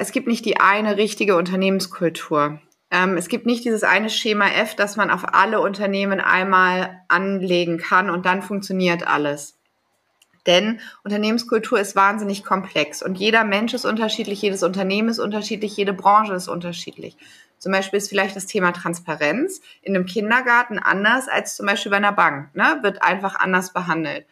Es gibt nicht die eine richtige Unternehmenskultur. Ähm, es gibt nicht dieses eine Schema F, das man auf alle Unternehmen einmal anlegen kann und dann funktioniert alles. Denn Unternehmenskultur ist wahnsinnig komplex und jeder Mensch ist unterschiedlich, jedes Unternehmen ist unterschiedlich, jede Branche ist unterschiedlich. Zum Beispiel ist vielleicht das Thema Transparenz in einem Kindergarten anders als zum Beispiel bei einer Bank, ne? wird einfach anders behandelt.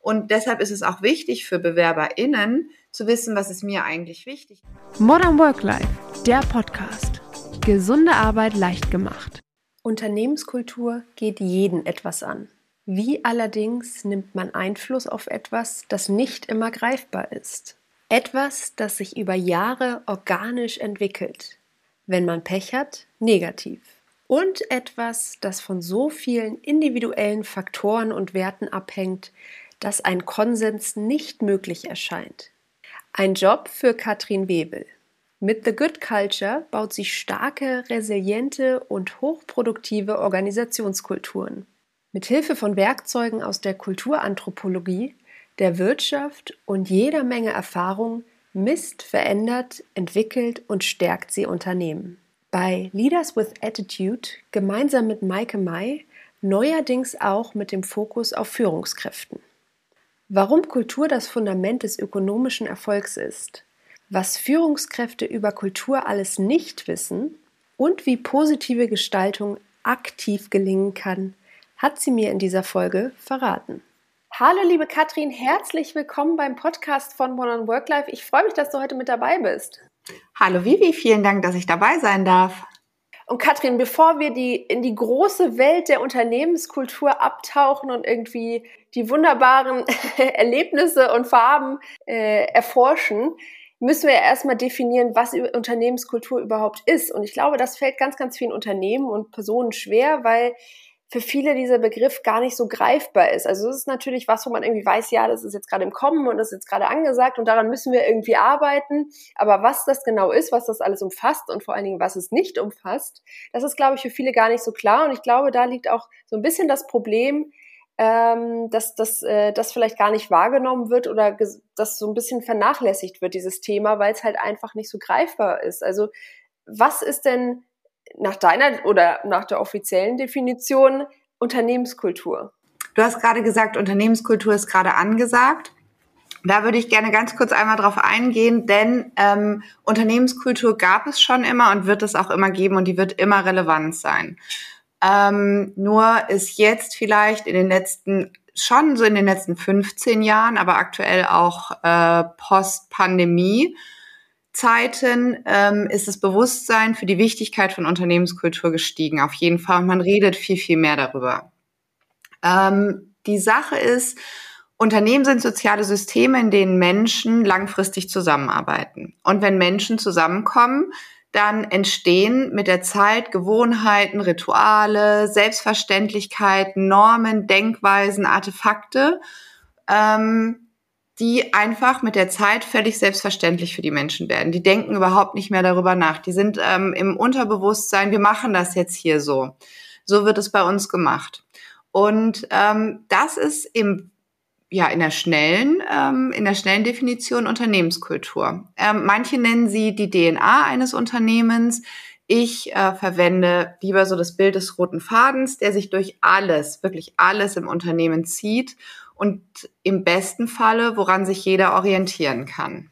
Und deshalb ist es auch wichtig für BewerberInnen zu wissen, was ist mir eigentlich wichtig. Modern Work Life, der Podcast. Gesunde Arbeit leicht gemacht. Unternehmenskultur geht jeden etwas an. Wie allerdings nimmt man Einfluss auf etwas, das nicht immer greifbar ist? Etwas, das sich über Jahre organisch entwickelt. Wenn man Pech hat, negativ. Und etwas, das von so vielen individuellen Faktoren und Werten abhängt, dass ein Konsens nicht möglich erscheint. Ein Job für Katrin Webel. Mit The Good Culture baut sie starke, resiliente und hochproduktive Organisationskulturen. Mit Hilfe von Werkzeugen aus der Kulturanthropologie, der Wirtschaft und jeder Menge Erfahrung misst, verändert, entwickelt und stärkt sie Unternehmen. Bei Leaders with Attitude gemeinsam mit Maike Mai neuerdings auch mit dem Fokus auf Führungskräften. Warum Kultur das Fundament des ökonomischen Erfolgs ist, was Führungskräfte über Kultur alles nicht wissen und wie positive Gestaltung aktiv gelingen kann, hat sie mir in dieser Folge verraten. Hallo liebe Katrin, herzlich willkommen beim Podcast von Modern Work Life. Ich freue mich, dass du heute mit dabei bist. Hallo Vivi, vielen Dank, dass ich dabei sein darf. Und Katrin, bevor wir die, in die große Welt der Unternehmenskultur abtauchen und irgendwie die wunderbaren Erlebnisse und Farben äh, erforschen, müssen wir erstmal definieren, was Unternehmenskultur überhaupt ist. Und ich glaube, das fällt ganz, ganz vielen Unternehmen und Personen schwer, weil für viele dieser Begriff gar nicht so greifbar ist. Also es ist natürlich was, wo man irgendwie weiß, ja, das ist jetzt gerade im Kommen und das ist jetzt gerade angesagt und daran müssen wir irgendwie arbeiten. Aber was das genau ist, was das alles umfasst und vor allen Dingen, was es nicht umfasst, das ist, glaube ich, für viele gar nicht so klar. Und ich glaube, da liegt auch so ein bisschen das Problem, ähm, dass, dass äh, das vielleicht gar nicht wahrgenommen wird oder dass so ein bisschen vernachlässigt wird, dieses Thema, weil es halt einfach nicht so greifbar ist. Also was ist denn nach deiner oder nach der offiziellen Definition Unternehmenskultur? Du hast gerade gesagt, Unternehmenskultur ist gerade angesagt. Da würde ich gerne ganz kurz einmal drauf eingehen, denn ähm, Unternehmenskultur gab es schon immer und wird es auch immer geben und die wird immer relevant sein. Ähm, nur ist jetzt vielleicht in den letzten, schon so in den letzten 15 Jahren, aber aktuell auch äh, Post-Pandemie, Zeiten ähm, ist das Bewusstsein für die Wichtigkeit von Unternehmenskultur gestiegen. Auf jeden Fall. Und man redet viel, viel mehr darüber. Ähm, die Sache ist, Unternehmen sind soziale Systeme, in denen Menschen langfristig zusammenarbeiten. Und wenn Menschen zusammenkommen, dann entstehen mit der Zeit Gewohnheiten, Rituale, Selbstverständlichkeiten, Normen, Denkweisen, Artefakte, ähm, die einfach mit der Zeit völlig selbstverständlich für die Menschen werden. Die denken überhaupt nicht mehr darüber nach. Die sind ähm, im Unterbewusstsein, wir machen das jetzt hier so. So wird es bei uns gemacht. Und ähm, das ist im ja in der schnellen ähm, in der schnellen Definition Unternehmenskultur. Ähm, manche nennen sie die DNA eines Unternehmens. Ich äh, verwende lieber so das Bild des roten Fadens, der sich durch alles, wirklich alles im Unternehmen zieht und im besten Falle, woran sich jeder orientieren kann.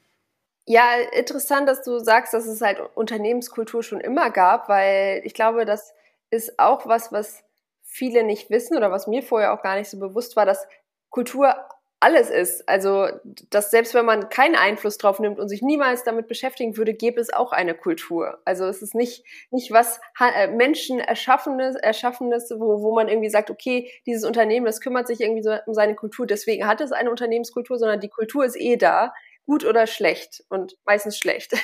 Ja, interessant, dass du sagst, dass es halt Unternehmenskultur schon immer gab, weil ich glaube, das ist auch was, was viele nicht wissen oder was mir vorher auch gar nicht so bewusst war, dass Kultur alles ist. Also, dass selbst wenn man keinen Einfluss drauf nimmt und sich niemals damit beschäftigen würde, gäbe es auch eine Kultur. Also es ist nicht, nicht was äh, Menschen erschaffenes, erschaffenes, wo, wo man irgendwie sagt, okay, dieses Unternehmen, das kümmert sich irgendwie so um seine Kultur, deswegen hat es eine Unternehmenskultur, sondern die Kultur ist eh da, gut oder schlecht und meistens schlecht.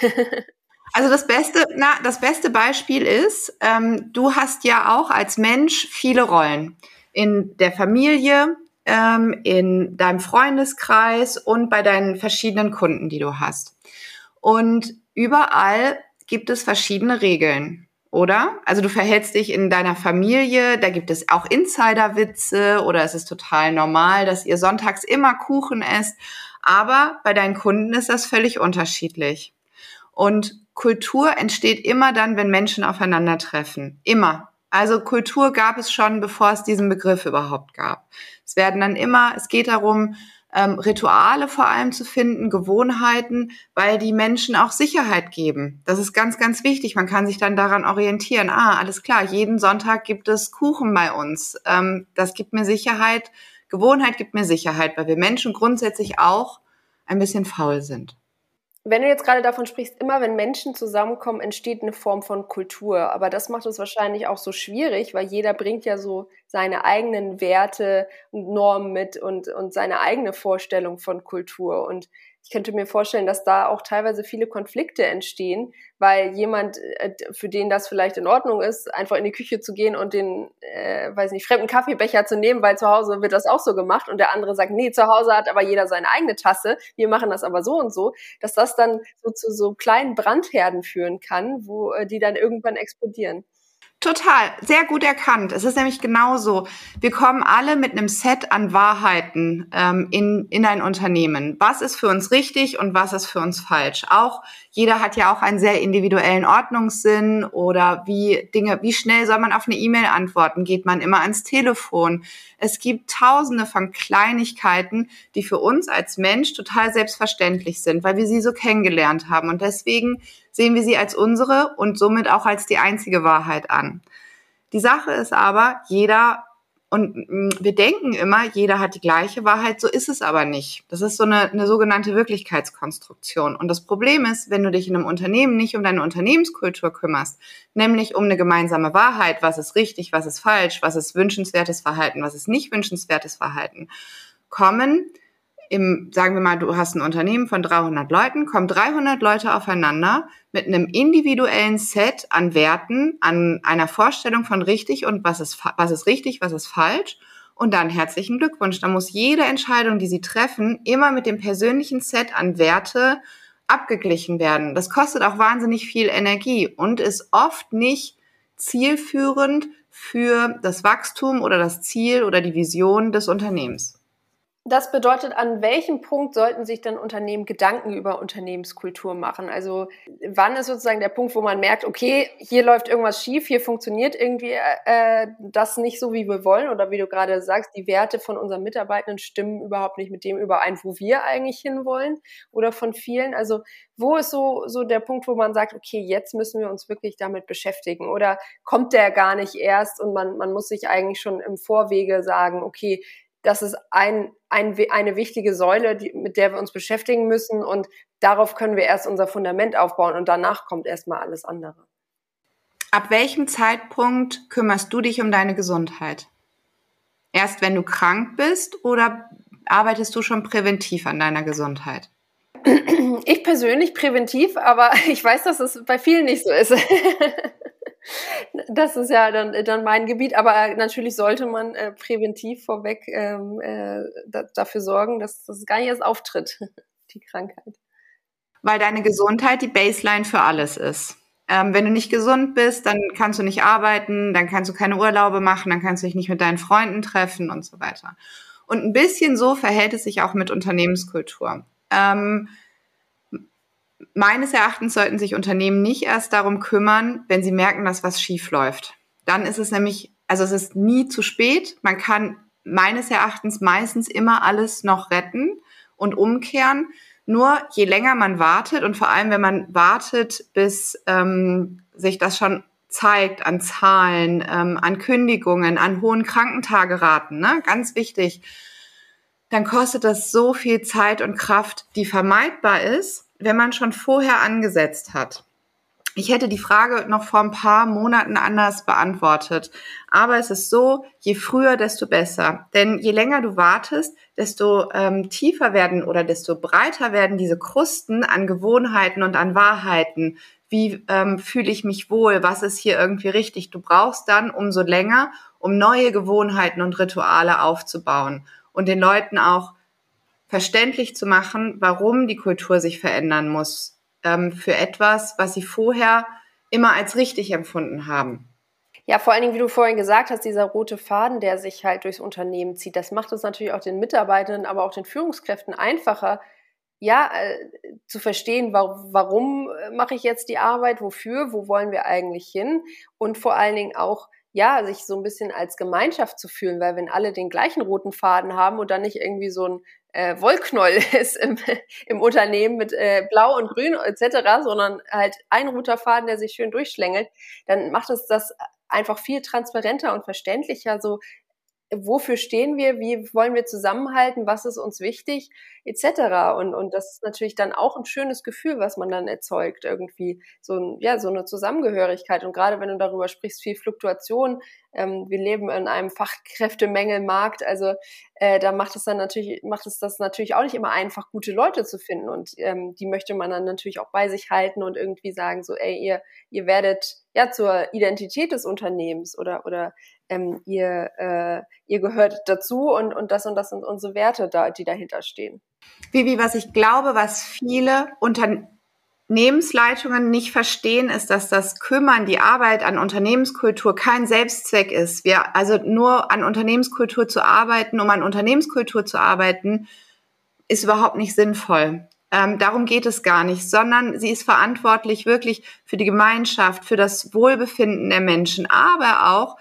Also das beste, na, das beste Beispiel ist, ähm, du hast ja auch als Mensch viele Rollen in der Familie, ähm, in deinem Freundeskreis und bei deinen verschiedenen Kunden, die du hast. Und überall gibt es verschiedene Regeln, oder? Also du verhältst dich in deiner Familie, da gibt es auch Insiderwitze oder es ist total normal, dass ihr sonntags immer Kuchen esst, aber bei deinen Kunden ist das völlig unterschiedlich. Und Kultur entsteht immer dann, wenn Menschen aufeinandertreffen. Immer. Also Kultur gab es schon, bevor es diesen Begriff überhaupt gab. Es werden dann immer, es geht darum, ähm, Rituale vor allem zu finden, Gewohnheiten, weil die Menschen auch Sicherheit geben. Das ist ganz, ganz wichtig. Man kann sich dann daran orientieren. Ah, alles klar, jeden Sonntag gibt es Kuchen bei uns. Ähm, das gibt mir Sicherheit. Gewohnheit gibt mir Sicherheit, weil wir Menschen grundsätzlich auch ein bisschen faul sind. Wenn du jetzt gerade davon sprichst, immer wenn Menschen zusammenkommen, entsteht eine Form von Kultur. Aber das macht es wahrscheinlich auch so schwierig, weil jeder bringt ja so seine eigenen Werte und Normen mit und, und seine eigene Vorstellung von Kultur. Und ich könnte mir vorstellen, dass da auch teilweise viele Konflikte entstehen, weil jemand, äh, für den das vielleicht in Ordnung ist, einfach in die Küche zu gehen und den, äh, weiß nicht, fremden Kaffeebecher zu nehmen, weil zu Hause wird das auch so gemacht und der andere sagt, nee, zu Hause hat aber jeder seine eigene Tasse, wir machen das aber so und so, dass das dann so zu so kleinen Brandherden führen kann, wo äh, die dann irgendwann explodieren. Total, sehr gut erkannt. Es ist nämlich genauso. Wir kommen alle mit einem Set an Wahrheiten ähm, in, in ein Unternehmen. Was ist für uns richtig und was ist für uns falsch? Auch jeder hat ja auch einen sehr individuellen Ordnungssinn oder wie Dinge, wie schnell soll man auf eine E-Mail antworten? Geht man immer ans Telefon? Es gibt tausende von Kleinigkeiten, die für uns als Mensch total selbstverständlich sind, weil wir sie so kennengelernt haben. Und deswegen sehen wir sie als unsere und somit auch als die einzige Wahrheit an. Die Sache ist aber, jeder und mm, wir denken immer, jeder hat die gleiche Wahrheit, so ist es aber nicht. Das ist so eine, eine sogenannte Wirklichkeitskonstruktion. Und das Problem ist, wenn du dich in einem Unternehmen nicht um deine Unternehmenskultur kümmerst, nämlich um eine gemeinsame Wahrheit, was ist richtig, was ist falsch, was ist wünschenswertes Verhalten, was ist nicht wünschenswertes Verhalten, kommen im, sagen wir mal, du hast ein Unternehmen von 300 Leuten, kommen 300 Leute aufeinander mit einem individuellen Set an Werten, an einer Vorstellung von richtig und was ist, was ist richtig, was ist falsch. Und dann herzlichen Glückwunsch. Da muss jede Entscheidung, die sie treffen, immer mit dem persönlichen Set an Werte abgeglichen werden. Das kostet auch wahnsinnig viel Energie und ist oft nicht zielführend für das Wachstum oder das Ziel oder die Vision des Unternehmens. Das bedeutet, an welchem Punkt sollten sich dann Unternehmen Gedanken über Unternehmenskultur machen? Also wann ist sozusagen der Punkt, wo man merkt, okay, hier läuft irgendwas schief, hier funktioniert irgendwie äh, das nicht so, wie wir wollen oder wie du gerade sagst, die Werte von unseren Mitarbeitenden stimmen überhaupt nicht mit dem überein, wo wir eigentlich hinwollen oder von vielen. Also wo ist so, so der Punkt, wo man sagt, okay, jetzt müssen wir uns wirklich damit beschäftigen oder kommt der gar nicht erst und man, man muss sich eigentlich schon im Vorwege sagen, okay, das ist ein, ein, eine wichtige Säule, die, mit der wir uns beschäftigen müssen und darauf können wir erst unser Fundament aufbauen und danach kommt erstmal alles andere. Ab welchem Zeitpunkt kümmerst du dich um deine Gesundheit? Erst wenn du krank bist oder arbeitest du schon präventiv an deiner Gesundheit? Ich persönlich präventiv, aber ich weiß, dass es bei vielen nicht so ist. Das ist ja dann, dann mein Gebiet, aber natürlich sollte man äh, präventiv vorweg ähm, äh, da, dafür sorgen, dass das gar nicht erst auftritt, die Krankheit. Weil deine Gesundheit die Baseline für alles ist. Ähm, wenn du nicht gesund bist, dann kannst du nicht arbeiten, dann kannst du keine Urlaube machen, dann kannst du dich nicht mit deinen Freunden treffen und so weiter. Und ein bisschen so verhält es sich auch mit Unternehmenskultur. Ähm, meines Erachtens sollten sich Unternehmen nicht erst darum kümmern, wenn sie merken, dass was schief läuft. Dann ist es nämlich, also es ist nie zu spät. Man kann meines Erachtens meistens immer alles noch retten und umkehren. Nur je länger man wartet und vor allem, wenn man wartet, bis ähm, sich das schon zeigt an Zahlen, ähm, an Kündigungen, an hohen Krankentageraten, ne? ganz wichtig, dann kostet das so viel Zeit und Kraft, die vermeidbar ist, wenn man schon vorher angesetzt hat. Ich hätte die Frage noch vor ein paar Monaten anders beantwortet. Aber es ist so, je früher, desto besser. Denn je länger du wartest, desto ähm, tiefer werden oder desto breiter werden diese Krusten an Gewohnheiten und an Wahrheiten. Wie ähm, fühle ich mich wohl? Was ist hier irgendwie richtig? Du brauchst dann umso länger, um neue Gewohnheiten und Rituale aufzubauen und den Leuten auch verständlich zu machen, warum die Kultur sich verändern muss ähm, für etwas, was sie vorher immer als richtig empfunden haben. Ja, vor allen Dingen, wie du vorhin gesagt hast, dieser rote Faden, der sich halt durchs Unternehmen zieht, das macht es natürlich auch den Mitarbeitenden, aber auch den Führungskräften einfacher, ja, äh, zu verstehen, wa warum äh, mache ich jetzt die Arbeit, wofür, wo wollen wir eigentlich hin und vor allen Dingen auch ja, sich so ein bisschen als Gemeinschaft zu fühlen, weil wenn alle den gleichen roten Faden haben und dann nicht irgendwie so ein äh, Wollknäuel ist im, im Unternehmen mit äh, Blau und Grün etc., sondern halt ein roter Faden, der sich schön durchschlängelt, dann macht es das einfach viel transparenter und verständlicher, so wofür stehen wir, wie wollen wir zusammenhalten, was ist uns wichtig, etc. Und, und das ist natürlich dann auch ein schönes Gefühl, was man dann erzeugt, irgendwie so, ein, ja, so eine Zusammengehörigkeit. Und gerade wenn du darüber sprichst, viel Fluktuation, ähm, wir leben in einem Fachkräftemängelmarkt, also äh, da macht es dann natürlich, macht es das natürlich auch nicht immer einfach, gute Leute zu finden. Und ähm, die möchte man dann natürlich auch bei sich halten und irgendwie sagen, so, ey, ihr, ihr werdet ja zur Identität des Unternehmens oder, oder ähm, ihr, äh, ihr gehört dazu und, und das und das sind unsere Werte, da, die dahinter stehen. Vivi, was ich glaube, was viele Unternehmensleitungen nicht verstehen, ist, dass das Kümmern, die Arbeit an Unternehmenskultur kein Selbstzweck ist. Wir, also nur an Unternehmenskultur zu arbeiten, um an Unternehmenskultur zu arbeiten, ist überhaupt nicht sinnvoll. Ähm, darum geht es gar nicht, sondern sie ist verantwortlich wirklich für die Gemeinschaft, für das Wohlbefinden der Menschen, aber auch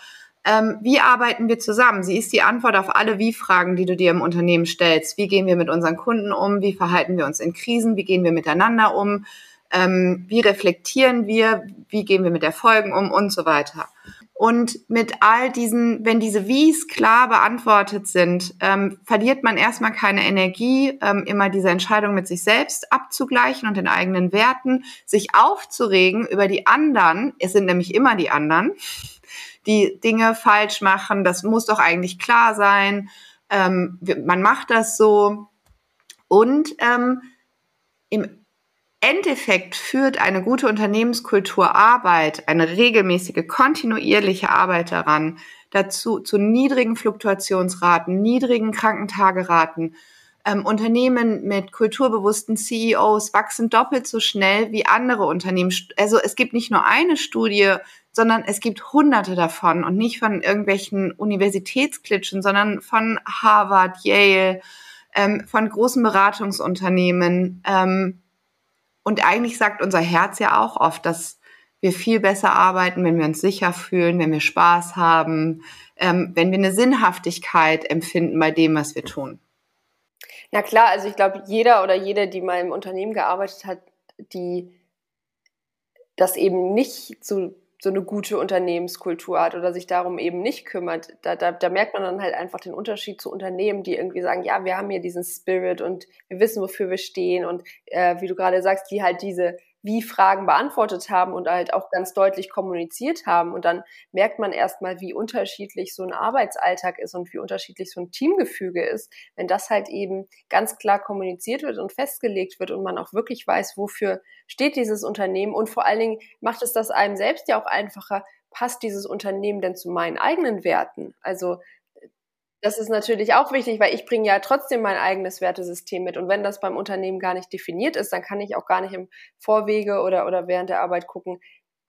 ähm, wie arbeiten wir zusammen? Sie ist die Antwort auf alle Wie-Fragen, die du dir im Unternehmen stellst. Wie gehen wir mit unseren Kunden um? Wie verhalten wir uns in Krisen? Wie gehen wir miteinander um? Ähm, wie reflektieren wir? Wie gehen wir mit Erfolgen um? Und so weiter. Und mit all diesen, wenn diese Wies klar beantwortet sind, ähm, verliert man erstmal keine Energie, ähm, immer diese Entscheidung mit sich selbst abzugleichen und den eigenen Werten, sich aufzuregen über die anderen. Es sind nämlich immer die anderen die Dinge falsch machen. Das muss doch eigentlich klar sein. Ähm, man macht das so. Und ähm, im Endeffekt führt eine gute Unternehmenskultur Arbeit, eine regelmäßige, kontinuierliche Arbeit daran, dazu zu niedrigen Fluktuationsraten, niedrigen Krankentageraten. Ähm, Unternehmen mit kulturbewussten CEOs wachsen doppelt so schnell wie andere Unternehmen. Also es gibt nicht nur eine Studie sondern es gibt hunderte davon und nicht von irgendwelchen Universitätsklitschen, sondern von Harvard, Yale, ähm, von großen Beratungsunternehmen. Ähm, und eigentlich sagt unser Herz ja auch oft, dass wir viel besser arbeiten, wenn wir uns sicher fühlen, wenn wir Spaß haben, ähm, wenn wir eine Sinnhaftigkeit empfinden bei dem, was wir tun. Na klar, also ich glaube, jeder oder jede, die mal im Unternehmen gearbeitet hat, die das eben nicht zu so eine gute Unternehmenskultur hat oder sich darum eben nicht kümmert, da, da, da merkt man dann halt einfach den Unterschied zu Unternehmen, die irgendwie sagen, ja, wir haben hier diesen Spirit und wir wissen, wofür wir stehen und äh, wie du gerade sagst, die halt diese wie Fragen beantwortet haben und halt auch ganz deutlich kommuniziert haben. Und dann merkt man erstmal, wie unterschiedlich so ein Arbeitsalltag ist und wie unterschiedlich so ein Teamgefüge ist, wenn das halt eben ganz klar kommuniziert wird und festgelegt wird und man auch wirklich weiß, wofür steht dieses Unternehmen. Und vor allen Dingen macht es das einem selbst ja auch einfacher, passt dieses Unternehmen denn zu meinen eigenen Werten? Also das ist natürlich auch wichtig, weil ich bringe ja trotzdem mein eigenes Wertesystem mit. Und wenn das beim Unternehmen gar nicht definiert ist, dann kann ich auch gar nicht im Vorwege oder, oder während der Arbeit gucken,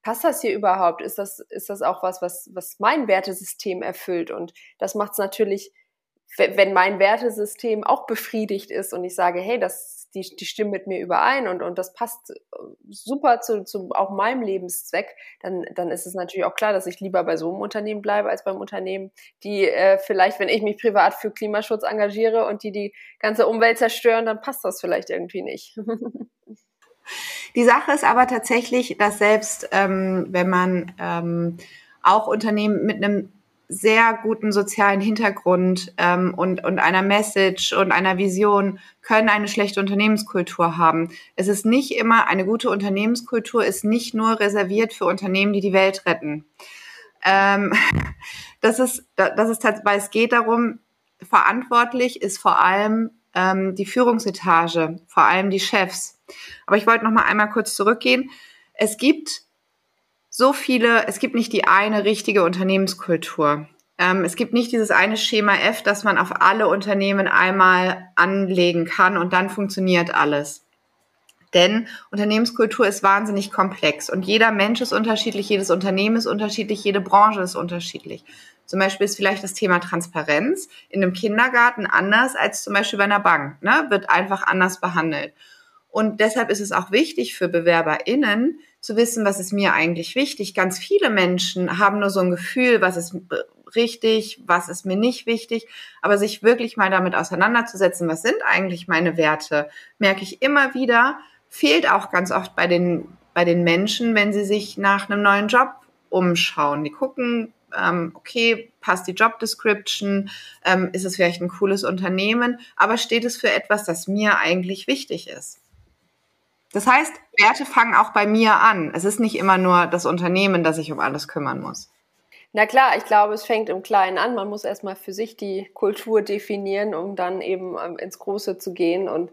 passt das hier überhaupt? Ist das, ist das auch was, was, was mein Wertesystem erfüllt? Und das macht es natürlich wenn mein Wertesystem auch befriedigt ist und ich sage, hey, das, die, die stimmen mit mir überein und, und das passt äh, super zu, zu auch meinem Lebenszweck, dann, dann ist es natürlich auch klar, dass ich lieber bei so einem Unternehmen bleibe als beim Unternehmen, die äh, vielleicht, wenn ich mich privat für Klimaschutz engagiere und die die ganze Umwelt zerstören, dann passt das vielleicht irgendwie nicht. Die Sache ist aber tatsächlich, dass selbst ähm, wenn man ähm, auch Unternehmen mit einem sehr guten sozialen Hintergrund ähm, und, und einer Message und einer Vision können eine schlechte Unternehmenskultur haben. Es ist nicht immer, eine gute Unternehmenskultur ist nicht nur reserviert für Unternehmen, die die Welt retten. Ähm, das ist, das ist weil es geht darum, verantwortlich ist vor allem ähm, die Führungsetage, vor allem die Chefs. Aber ich wollte noch mal einmal kurz zurückgehen. Es gibt so viele, es gibt nicht die eine richtige Unternehmenskultur. Ähm, es gibt nicht dieses eine Schema F, das man auf alle Unternehmen einmal anlegen kann und dann funktioniert alles. Denn Unternehmenskultur ist wahnsinnig komplex und jeder Mensch ist unterschiedlich, jedes Unternehmen ist unterschiedlich, jede Branche ist unterschiedlich. Zum Beispiel ist vielleicht das Thema Transparenz in einem Kindergarten anders als zum Beispiel bei einer Bank, ne? wird einfach anders behandelt. Und deshalb ist es auch wichtig für BewerberInnen zu wissen, was ist mir eigentlich wichtig. Ganz viele Menschen haben nur so ein Gefühl, was ist richtig, was ist mir nicht wichtig, aber sich wirklich mal damit auseinanderzusetzen, was sind eigentlich meine Werte, merke ich immer wieder, fehlt auch ganz oft bei den, bei den Menschen, wenn sie sich nach einem neuen Job umschauen. Die gucken, ähm, okay, passt die Job Description, ähm, ist es vielleicht ein cooles Unternehmen, aber steht es für etwas, das mir eigentlich wichtig ist? Das heißt, Werte fangen auch bei mir an. Es ist nicht immer nur das Unternehmen, das sich um alles kümmern muss. Na klar, ich glaube, es fängt im Kleinen an. Man muss erstmal für sich die Kultur definieren, um dann eben ähm, ins Große zu gehen und,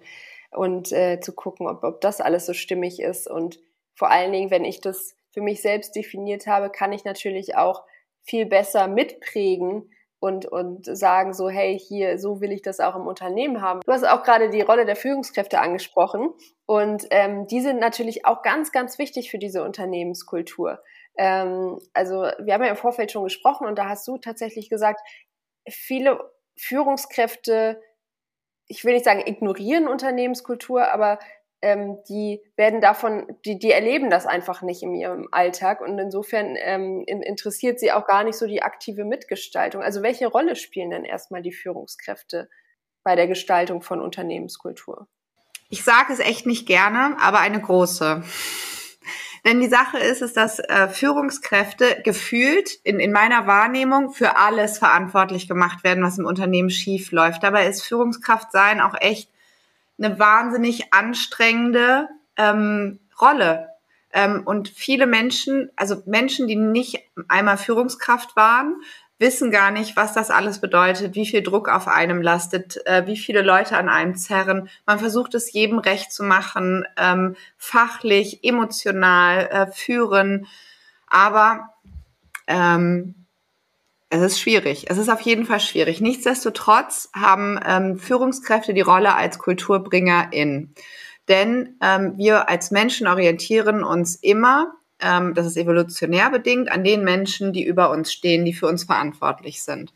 und äh, zu gucken, ob, ob das alles so stimmig ist. Und vor allen Dingen, wenn ich das für mich selbst definiert habe, kann ich natürlich auch viel besser mitprägen und, und sagen so, hey, hier, so will ich das auch im Unternehmen haben. Du hast auch gerade die Rolle der Führungskräfte angesprochen und ähm, die sind natürlich auch ganz, ganz wichtig für diese Unternehmenskultur. Ähm, also wir haben ja im Vorfeld schon gesprochen und da hast du tatsächlich gesagt, viele Führungskräfte, ich will nicht sagen ignorieren Unternehmenskultur, aber ähm, die werden davon, die, die erleben das einfach nicht in ihrem Alltag und insofern ähm, interessiert sie auch gar nicht so die aktive Mitgestaltung. Also welche Rolle spielen denn erstmal die Führungskräfte bei der Gestaltung von Unternehmenskultur? Ich sage es echt nicht gerne, aber eine große. Denn die Sache ist, ist, dass äh, Führungskräfte gefühlt in, in meiner Wahrnehmung für alles verantwortlich gemacht werden, was im Unternehmen schief läuft. Dabei ist Führungskraft sein auch echt eine wahnsinnig anstrengende ähm, Rolle. Ähm, und viele Menschen, also Menschen, die nicht einmal Führungskraft waren, wissen gar nicht, was das alles bedeutet, wie viel Druck auf einem lastet, äh, wie viele Leute an einem zerren. Man versucht es jedem recht zu machen, ähm, fachlich, emotional äh, führen, aber ähm, es ist schwierig. Es ist auf jeden Fall schwierig. Nichtsdestotrotz haben ähm, Führungskräfte die Rolle als Kulturbringerin. Denn ähm, wir als Menschen orientieren uns immer ähm, das ist evolutionär bedingt, an den Menschen, die über uns stehen, die für uns verantwortlich sind.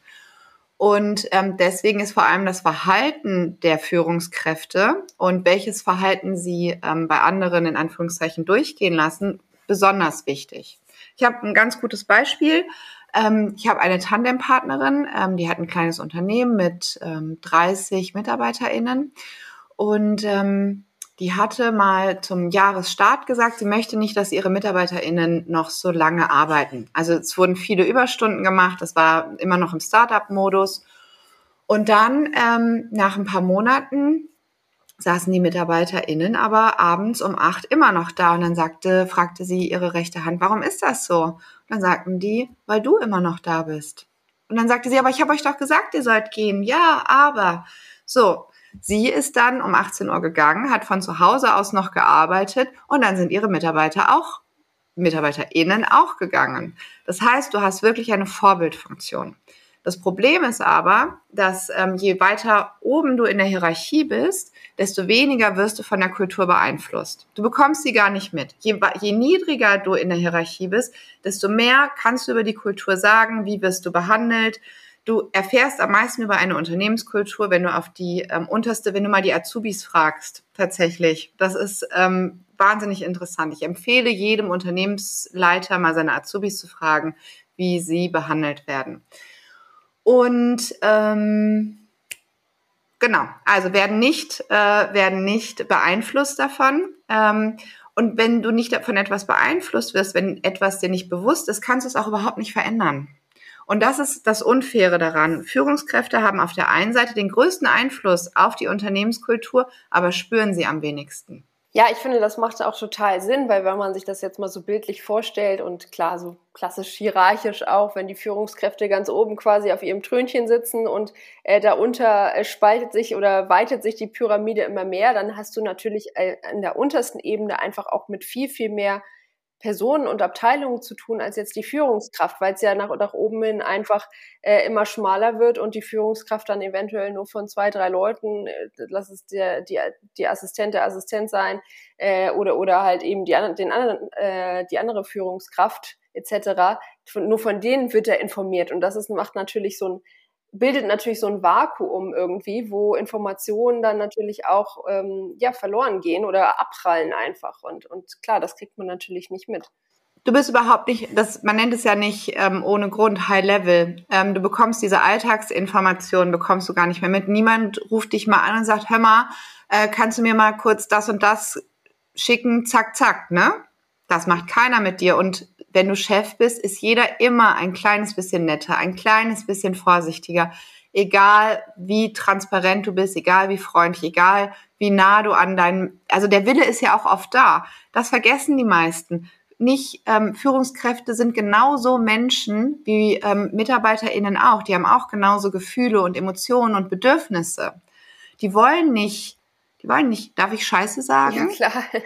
Und ähm, deswegen ist vor allem das Verhalten der Führungskräfte und welches Verhalten sie ähm, bei anderen in Anführungszeichen durchgehen lassen, besonders wichtig. Ich habe ein ganz gutes Beispiel. Ähm, ich habe eine Tandempartnerin, ähm, die hat ein kleines Unternehmen mit ähm, 30 MitarbeiterInnen. Und ähm, die hatte mal zum Jahresstart gesagt, sie möchte nicht, dass ihre MitarbeiterInnen noch so lange arbeiten. Also es wurden viele Überstunden gemacht, das war immer noch im Startup-Modus. Und dann, ähm, nach ein paar Monaten, saßen die MitarbeiterInnen aber abends um acht immer noch da. Und dann sagte, fragte sie ihre rechte Hand, warum ist das so? Dann sagten die, weil du immer noch da bist. Und dann sagte sie, aber ich habe euch doch gesagt, ihr sollt gehen. Ja, aber. So, Sie ist dann um 18 Uhr gegangen, hat von zu Hause aus noch gearbeitet und dann sind ihre Mitarbeiter auch, MitarbeiterInnen auch gegangen. Das heißt, du hast wirklich eine Vorbildfunktion. Das Problem ist aber, dass ähm, je weiter oben du in der Hierarchie bist, desto weniger wirst du von der Kultur beeinflusst. Du bekommst sie gar nicht mit. Je, je niedriger du in der Hierarchie bist, desto mehr kannst du über die Kultur sagen, wie wirst du behandelt, Du erfährst am meisten über eine Unternehmenskultur, wenn du auf die ähm, unterste, wenn du mal die Azubis fragst, tatsächlich. Das ist ähm, wahnsinnig interessant. Ich empfehle jedem Unternehmensleiter mal seine Azubis zu fragen, wie sie behandelt werden. Und ähm, genau, also werden nicht, äh, werden nicht beeinflusst davon. Ähm, und wenn du nicht von etwas beeinflusst wirst, wenn etwas dir nicht bewusst ist, kannst du es auch überhaupt nicht verändern. Und das ist das Unfaire daran. Führungskräfte haben auf der einen Seite den größten Einfluss auf die Unternehmenskultur, aber spüren sie am wenigsten. Ja, ich finde, das macht auch total Sinn, weil wenn man sich das jetzt mal so bildlich vorstellt und klar, so klassisch hierarchisch auch, wenn die Führungskräfte ganz oben quasi auf ihrem Trönchen sitzen und äh, darunter äh, spaltet sich oder weitet sich die Pyramide immer mehr, dann hast du natürlich äh, in der untersten Ebene einfach auch mit viel, viel mehr Personen und Abteilungen zu tun als jetzt die Führungskraft, weil es ja nach, nach oben hin einfach äh, immer schmaler wird und die Führungskraft dann eventuell nur von zwei, drei Leuten, äh, lass es der, die, die Assistent der Assistent sein äh, oder, oder halt eben die, den anderen, äh, die andere Führungskraft etc. Nur von denen wird er informiert und das ist, macht natürlich so ein bildet natürlich so ein Vakuum irgendwie, wo Informationen dann natürlich auch ähm, ja verloren gehen oder abprallen einfach und und klar, das kriegt man natürlich nicht mit. Du bist überhaupt nicht, das, man nennt es ja nicht ähm, ohne Grund High Level. Ähm, du bekommst diese Alltagsinformationen, bekommst du gar nicht mehr mit. Niemand ruft dich mal an und sagt, hör mal, äh, kannst du mir mal kurz das und das schicken, zack, zack, ne? Das macht keiner mit dir. Und wenn du Chef bist, ist jeder immer ein kleines bisschen netter, ein kleines bisschen vorsichtiger. Egal wie transparent du bist, egal wie freundlich, egal wie nah du an deinem, also der Wille ist ja auch oft da. Das vergessen die meisten. Nicht ähm, Führungskräfte sind genauso Menschen wie ähm, MitarbeiterInnen auch. Die haben auch genauso Gefühle und Emotionen und Bedürfnisse. Die wollen nicht die wollen nicht, darf ich Scheiße sagen? Ja, klar.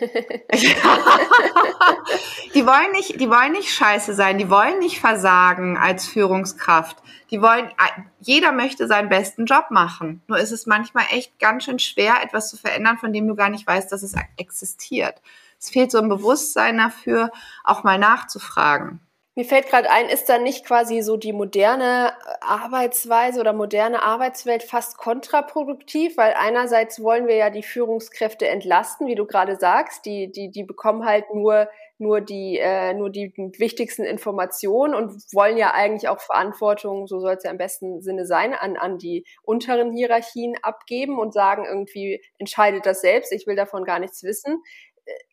die wollen nicht, die wollen nicht Scheiße sein, die wollen nicht versagen als Führungskraft. Die wollen, jeder möchte seinen besten Job machen. Nur ist es manchmal echt ganz schön schwer, etwas zu verändern, von dem du gar nicht weißt, dass es existiert. Es fehlt so ein Bewusstsein dafür, auch mal nachzufragen. Mir fällt gerade ein, ist da nicht quasi so die moderne Arbeitsweise oder moderne Arbeitswelt fast kontraproduktiv? Weil einerseits wollen wir ja die Führungskräfte entlasten, wie du gerade sagst, die, die, die bekommen halt nur, nur, die, äh, nur die wichtigsten Informationen und wollen ja eigentlich auch Verantwortung, so soll es ja im besten Sinne sein, an, an die unteren Hierarchien abgeben und sagen irgendwie, entscheidet das selbst, ich will davon gar nichts wissen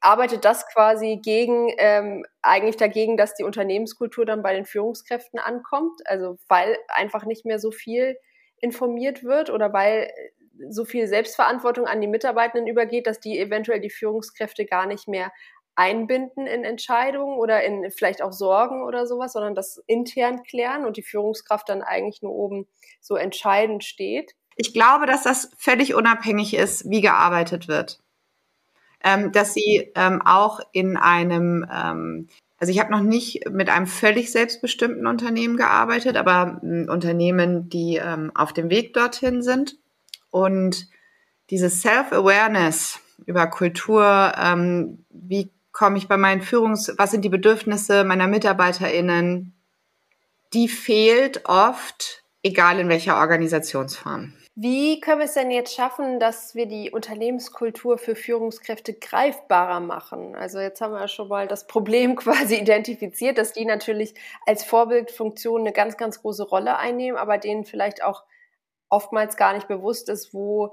arbeitet das quasi gegen, ähm, eigentlich dagegen, dass die Unternehmenskultur dann bei den Führungskräften ankommt? Also weil einfach nicht mehr so viel informiert wird oder weil so viel Selbstverantwortung an die Mitarbeitenden übergeht, dass die eventuell die Führungskräfte gar nicht mehr einbinden in Entscheidungen oder in vielleicht auch Sorgen oder sowas, sondern das intern klären und die Führungskraft dann eigentlich nur oben so entscheidend steht. Ich glaube, dass das völlig unabhängig ist, wie gearbeitet wird ähm, dass sie ähm, auch in einem, ähm, also ich habe noch nicht mit einem völlig selbstbestimmten Unternehmen gearbeitet, aber ähm, Unternehmen, die ähm, auf dem Weg dorthin sind. Und diese Self-Awareness über Kultur, ähm, wie komme ich bei meinen Führungs-, was sind die Bedürfnisse meiner MitarbeiterInnen, die fehlt oft, egal in welcher Organisationsform. Wie können wir es denn jetzt schaffen, dass wir die Unternehmenskultur für Führungskräfte greifbarer machen? Also jetzt haben wir ja schon mal das Problem quasi identifiziert, dass die natürlich als Vorbildfunktion eine ganz, ganz große Rolle einnehmen, aber denen vielleicht auch oftmals gar nicht bewusst ist, wo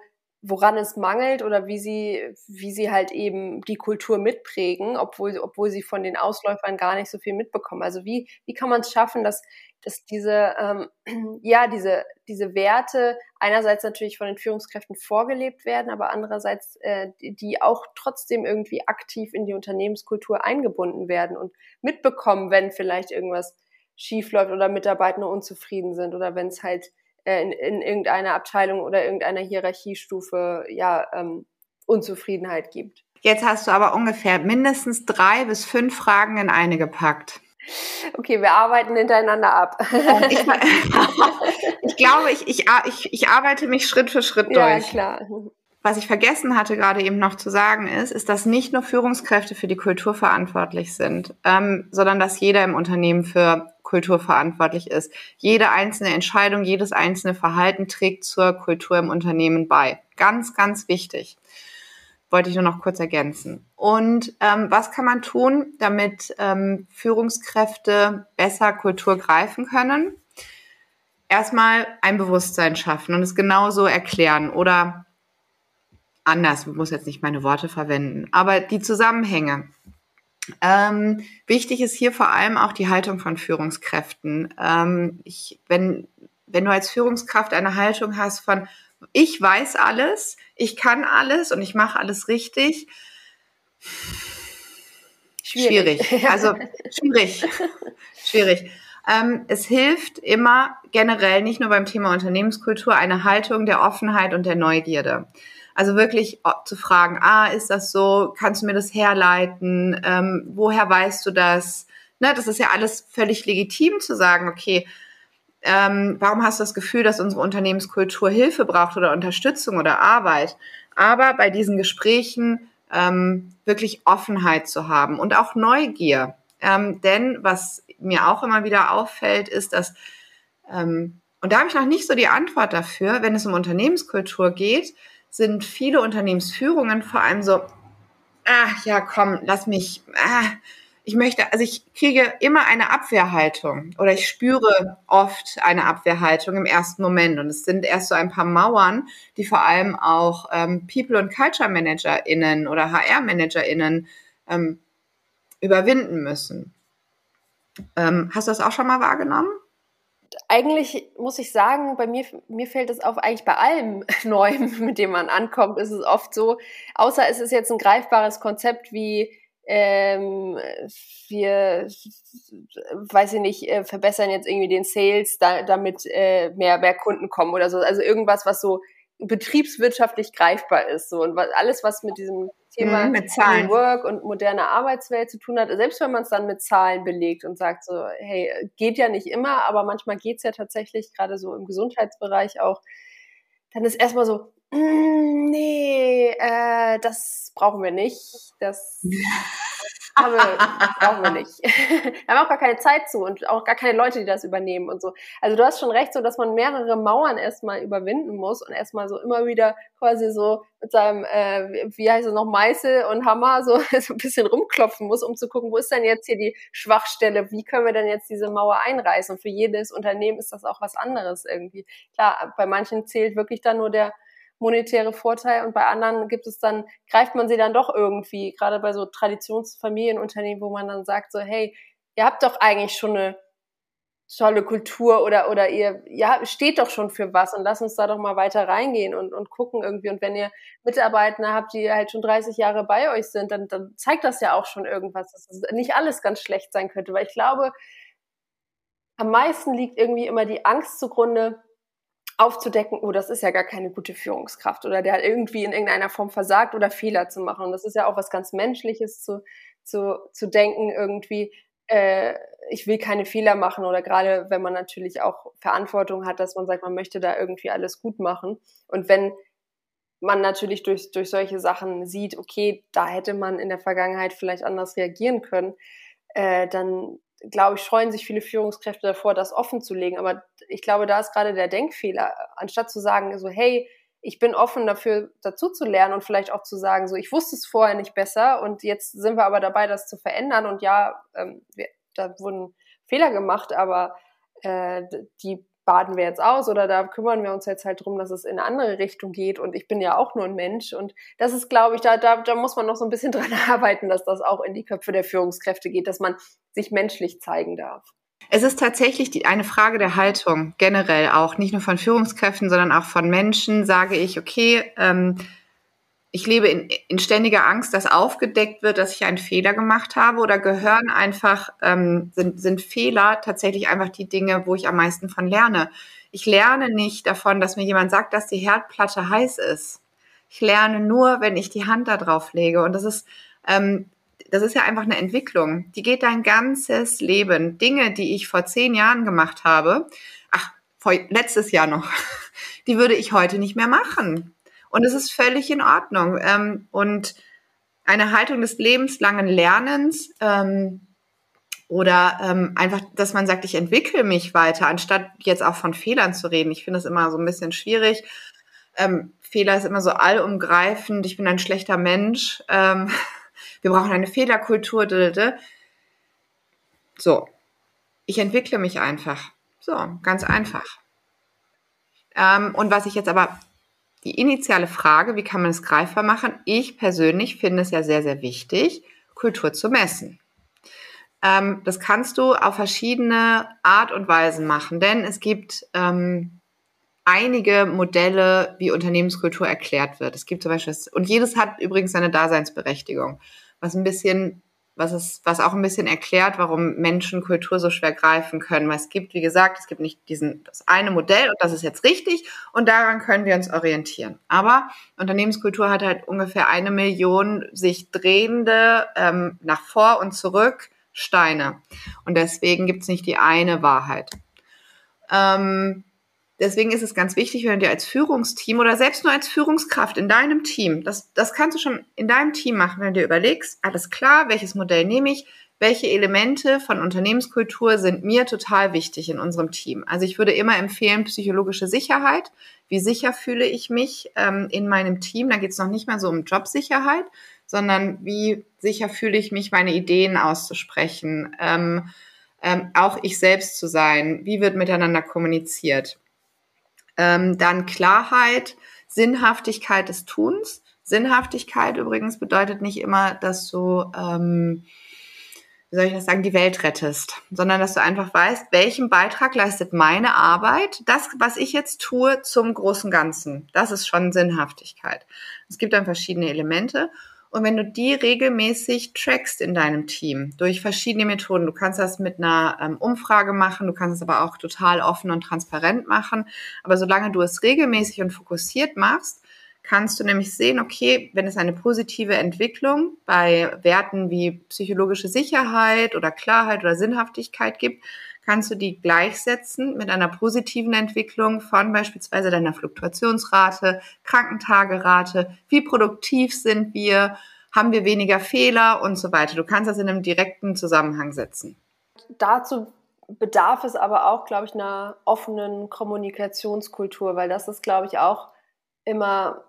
woran es mangelt oder wie sie, wie sie halt eben die Kultur mitprägen, obwohl, obwohl sie von den Ausläufern gar nicht so viel mitbekommen. Also wie, wie kann man es schaffen, dass, dass diese, ähm, ja, diese, diese Werte einerseits natürlich von den Führungskräften vorgelebt werden, aber andererseits äh, die, die auch trotzdem irgendwie aktiv in die Unternehmenskultur eingebunden werden und mitbekommen, wenn vielleicht irgendwas schief läuft oder Mitarbeiter unzufrieden sind oder wenn es halt in, in irgendeiner Abteilung oder irgendeiner Hierarchiestufe ja ähm, Unzufriedenheit gibt. Jetzt hast du aber ungefähr mindestens drei bis fünf Fragen in eine gepackt. Okay, wir arbeiten hintereinander ab. Ich, ich glaube, ich, ich, ich, ich arbeite mich Schritt für Schritt durch. Ja, klar. Was ich vergessen hatte, gerade eben noch zu sagen, ist, ist, dass nicht nur Führungskräfte für die Kultur verantwortlich sind, ähm, sondern dass jeder im Unternehmen für Kultur verantwortlich ist. Jede einzelne Entscheidung, jedes einzelne Verhalten trägt zur Kultur im Unternehmen bei. Ganz, ganz wichtig. Wollte ich nur noch kurz ergänzen. Und ähm, was kann man tun, damit ähm, Führungskräfte besser Kultur greifen können? Erstmal ein Bewusstsein schaffen und es genauso erklären oder anders, ich muss jetzt nicht meine Worte verwenden, aber die Zusammenhänge. Ähm, wichtig ist hier vor allem auch die Haltung von Führungskräften. Ähm, ich, wenn, wenn du als Führungskraft eine Haltung hast von, ich weiß alles, ich kann alles und ich mache alles richtig, schwierig. schwierig. Also schwierig, schwierig. Ähm, es hilft immer generell, nicht nur beim Thema Unternehmenskultur, eine Haltung der Offenheit und der Neugierde. Also wirklich zu fragen, ah, ist das so? Kannst du mir das herleiten? Ähm, woher weißt du das? Ne, das ist ja alles völlig legitim zu sagen, okay, ähm, warum hast du das Gefühl, dass unsere Unternehmenskultur Hilfe braucht oder Unterstützung oder Arbeit? Aber bei diesen Gesprächen ähm, wirklich Offenheit zu haben und auch Neugier. Ähm, denn was mir auch immer wieder auffällt, ist, dass, ähm, und da habe ich noch nicht so die Antwort dafür, wenn es um Unternehmenskultur geht, sind viele Unternehmensführungen vor allem so, ah, ja, komm, lass mich, ah, ich möchte, also ich kriege immer eine Abwehrhaltung oder ich spüre oft eine Abwehrhaltung im ersten Moment. Und es sind erst so ein paar Mauern, die vor allem auch ähm, People- und Culture-ManagerInnen oder HR-ManagerInnen ähm, überwinden müssen. Ähm, hast du das auch schon mal wahrgenommen? Eigentlich muss ich sagen, bei mir, mir fällt es auf, eigentlich bei allem Neuem, mit dem man ankommt, ist es oft so, außer es ist jetzt ein greifbares Konzept wie ähm, wir, weiß ich nicht, äh, verbessern jetzt irgendwie den Sales, da, damit äh, mehr, mehr Kunden kommen oder so. Also irgendwas, was so betriebswirtschaftlich greifbar ist. So. Und alles, was mit diesem Thema mhm, mit Zahlen. Work und moderner Arbeitswelt zu tun hat, selbst wenn man es dann mit Zahlen belegt und sagt so, hey, geht ja nicht immer, aber manchmal geht's ja tatsächlich, gerade so im Gesundheitsbereich auch, dann ist erstmal so, mm, nee, äh, das brauchen wir nicht. Das haben wir, brauchen wir nicht. wir haben auch gar keine Zeit zu und auch gar keine Leute, die das übernehmen und so. Also du hast schon recht, so dass man mehrere Mauern erstmal überwinden muss und erstmal so immer wieder quasi so mit seinem, äh, wie heißt es noch, Meißel und Hammer so, so ein bisschen rumklopfen muss, um zu gucken, wo ist denn jetzt hier die Schwachstelle? Wie können wir denn jetzt diese Mauer einreißen? Und für jedes Unternehmen ist das auch was anderes irgendwie. Klar, bei manchen zählt wirklich dann nur der monetäre Vorteil und bei anderen gibt es dann, greift man sie dann doch irgendwie, gerade bei so Traditionsfamilienunternehmen, wo man dann sagt so, hey, ihr habt doch eigentlich schon eine tolle Kultur oder, oder ihr, ja, steht doch schon für was und lasst uns da doch mal weiter reingehen und, und gucken irgendwie. Und wenn ihr Mitarbeiter habt, die halt schon 30 Jahre bei euch sind, dann, dann zeigt das ja auch schon irgendwas, dass es nicht alles ganz schlecht sein könnte, weil ich glaube, am meisten liegt irgendwie immer die Angst zugrunde, aufzudecken, oh, das ist ja gar keine gute Führungskraft oder der hat irgendwie in irgendeiner Form versagt oder Fehler zu machen. Und das ist ja auch was ganz Menschliches zu, zu, zu denken, irgendwie, äh, ich will keine Fehler machen oder gerade wenn man natürlich auch Verantwortung hat, dass man sagt, man möchte da irgendwie alles gut machen. Und wenn man natürlich durch, durch solche Sachen sieht, okay, da hätte man in der Vergangenheit vielleicht anders reagieren können, äh, dann glaube ich, scheuen sich viele Führungskräfte davor, das offen zu legen. Aber ich glaube, da ist gerade der Denkfehler. Anstatt zu sagen, so, hey, ich bin offen dafür, dazu zu lernen und vielleicht auch zu sagen, so, ich wusste es vorher nicht besser und jetzt sind wir aber dabei, das zu verändern. Und ja, ähm, wir, da wurden Fehler gemacht, aber äh, die baden wir jetzt aus oder da kümmern wir uns jetzt halt drum, dass es in eine andere Richtung geht und ich bin ja auch nur ein Mensch und das ist, glaube ich, da, da, da muss man noch so ein bisschen dran arbeiten, dass das auch in die Köpfe der Führungskräfte geht, dass man sich menschlich zeigen darf. Es ist tatsächlich die, eine Frage der Haltung, generell auch, nicht nur von Führungskräften, sondern auch von Menschen, sage ich, okay, ähm, ich lebe in, in ständiger Angst, dass aufgedeckt wird, dass ich einen Fehler gemacht habe oder gehören einfach, ähm, sind, sind Fehler tatsächlich einfach die Dinge, wo ich am meisten von lerne. Ich lerne nicht davon, dass mir jemand sagt, dass die Herdplatte heiß ist. Ich lerne nur, wenn ich die Hand da drauf lege. Und das ist, ähm, das ist ja einfach eine Entwicklung. Die geht dein ganzes Leben. Dinge, die ich vor zehn Jahren gemacht habe, ach, vor, letztes Jahr noch, die würde ich heute nicht mehr machen. Und es ist völlig in Ordnung. Ähm, und eine Haltung des lebenslangen Lernens ähm, oder ähm, einfach, dass man sagt, ich entwickle mich weiter, anstatt jetzt auch von Fehlern zu reden. Ich finde es immer so ein bisschen schwierig. Ähm, Fehler ist immer so allumgreifend. Ich bin ein schlechter Mensch. Ähm, wir brauchen eine Fehlerkultur. So, ich entwickle mich einfach. So, ganz einfach. Ähm, und was ich jetzt aber die initiale Frage, wie kann man es greifbar machen? Ich persönlich finde es ja sehr, sehr wichtig, Kultur zu messen. Ähm, das kannst du auf verschiedene Art und Weisen machen, denn es gibt ähm, einige Modelle, wie Unternehmenskultur erklärt wird. Es gibt zum Beispiel, und jedes hat übrigens seine Daseinsberechtigung. Was ein bisschen was, ist, was auch ein bisschen erklärt, warum Menschen Kultur so schwer greifen können. Weil es gibt, wie gesagt, es gibt nicht diesen, das eine Modell und das ist jetzt richtig und daran können wir uns orientieren. Aber Unternehmenskultur hat halt ungefähr eine Million sich drehende ähm, nach vor und zurück Steine. Und deswegen gibt es nicht die eine Wahrheit. Ähm, deswegen ist es ganz wichtig, wenn du dir als Führungsteam oder selbst nur als Führungskraft in deinem Team, das, das kannst du schon in deinem Team machen, wenn du dir überlegst, alles klar, welches Modell nehme ich, welche Elemente von Unternehmenskultur sind mir total wichtig in unserem Team. Also ich würde immer empfehlen, psychologische Sicherheit. Wie sicher fühle ich mich ähm, in meinem Team? Da geht es noch nicht mal so um Jobsicherheit, sondern wie sicher fühle ich mich, meine Ideen auszusprechen, ähm, ähm, auch ich selbst zu sein, wie wird miteinander kommuniziert. Ähm, dann Klarheit, Sinnhaftigkeit des Tuns. Sinnhaftigkeit übrigens bedeutet nicht immer, dass du, ähm, wie soll ich das sagen, die Welt rettest, sondern dass du einfach weißt, welchen Beitrag leistet meine Arbeit, das, was ich jetzt tue, zum großen Ganzen. Das ist schon Sinnhaftigkeit. Es gibt dann verschiedene Elemente. Und wenn du die regelmäßig trackst in deinem Team durch verschiedene Methoden, du kannst das mit einer ähm, Umfrage machen, du kannst es aber auch total offen und transparent machen. Aber solange du es regelmäßig und fokussiert machst, kannst du nämlich sehen, okay, wenn es eine positive Entwicklung bei Werten wie psychologische Sicherheit oder Klarheit oder Sinnhaftigkeit gibt, kannst du die gleichsetzen mit einer positiven Entwicklung von beispielsweise deiner Fluktuationsrate, Krankentagerate, wie produktiv sind wir, haben wir weniger Fehler und so weiter. Du kannst das in einem direkten Zusammenhang setzen. Dazu bedarf es aber auch, glaube ich, einer offenen Kommunikationskultur, weil das ist, glaube ich, auch immer